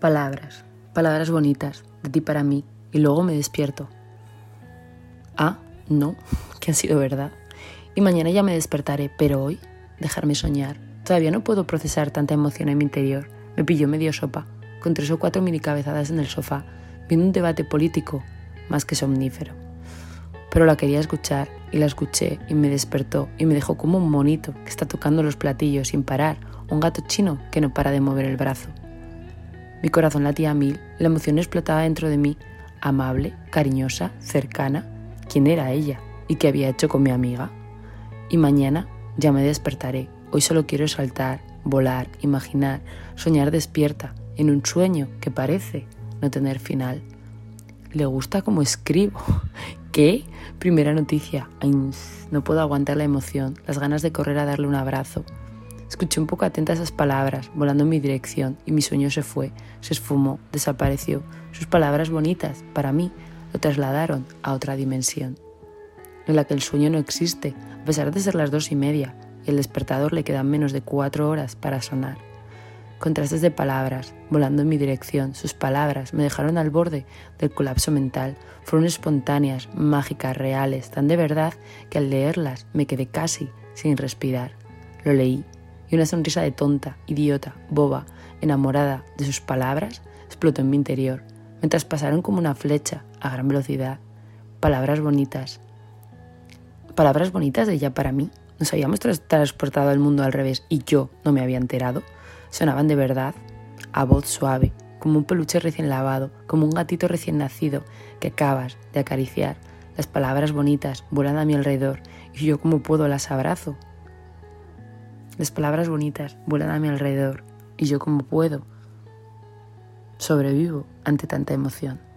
Palabras, palabras bonitas, de ti para mí, y luego me despierto. Ah, no, que han sido verdad. Y mañana ya me despertaré, pero hoy, dejarme soñar. Todavía no puedo procesar tanta emoción en mi interior. Me pilló medio sopa, con tres o cuatro mini cabezadas en el sofá, viendo un debate político más que somnífero. Pero la quería escuchar y la escuché y me despertó y me dejó como un monito que está tocando los platillos sin parar, un gato chino que no para de mover el brazo. Mi corazón latía a mil, la emoción explotaba dentro de mí, amable, cariñosa, cercana. ¿Quién era ella? ¿Y qué había hecho con mi amiga? Y mañana ya me despertaré. Hoy solo quiero saltar, volar, imaginar, soñar despierta, en un sueño que parece no tener final. Le gusta como escribo. ¿Qué? Primera noticia. no puedo aguantar la emoción, las ganas de correr a darle un abrazo. Escuché un poco atenta esas palabras, volando en mi dirección, y mi sueño se fue, se esfumó, desapareció. Sus palabras bonitas, para mí, lo trasladaron a otra dimensión, en la que el sueño no existe, a pesar de ser las dos y media, y el despertador le quedan menos de cuatro horas para sonar. Contrastes de palabras, volando en mi dirección, sus palabras me dejaron al borde del colapso mental, fueron espontáneas, mágicas, reales, tan de verdad que al leerlas me quedé casi sin respirar. Lo leí y una sonrisa de tonta, idiota, boba, enamorada de sus palabras explotó en mi interior, mientras pasaron como una flecha a gran velocidad. Palabras bonitas. Palabras bonitas de ella para mí. Nos habíamos transportado al mundo al revés y yo no me había enterado. Sonaban de verdad, a voz suave, como un peluche recién lavado, como un gatito recién nacido que acabas de acariciar. Las palabras bonitas vuelan a mi alrededor y yo como puedo las abrazo las palabras bonitas vuelan a mi alrededor y yo como puedo sobrevivo ante tanta emoción.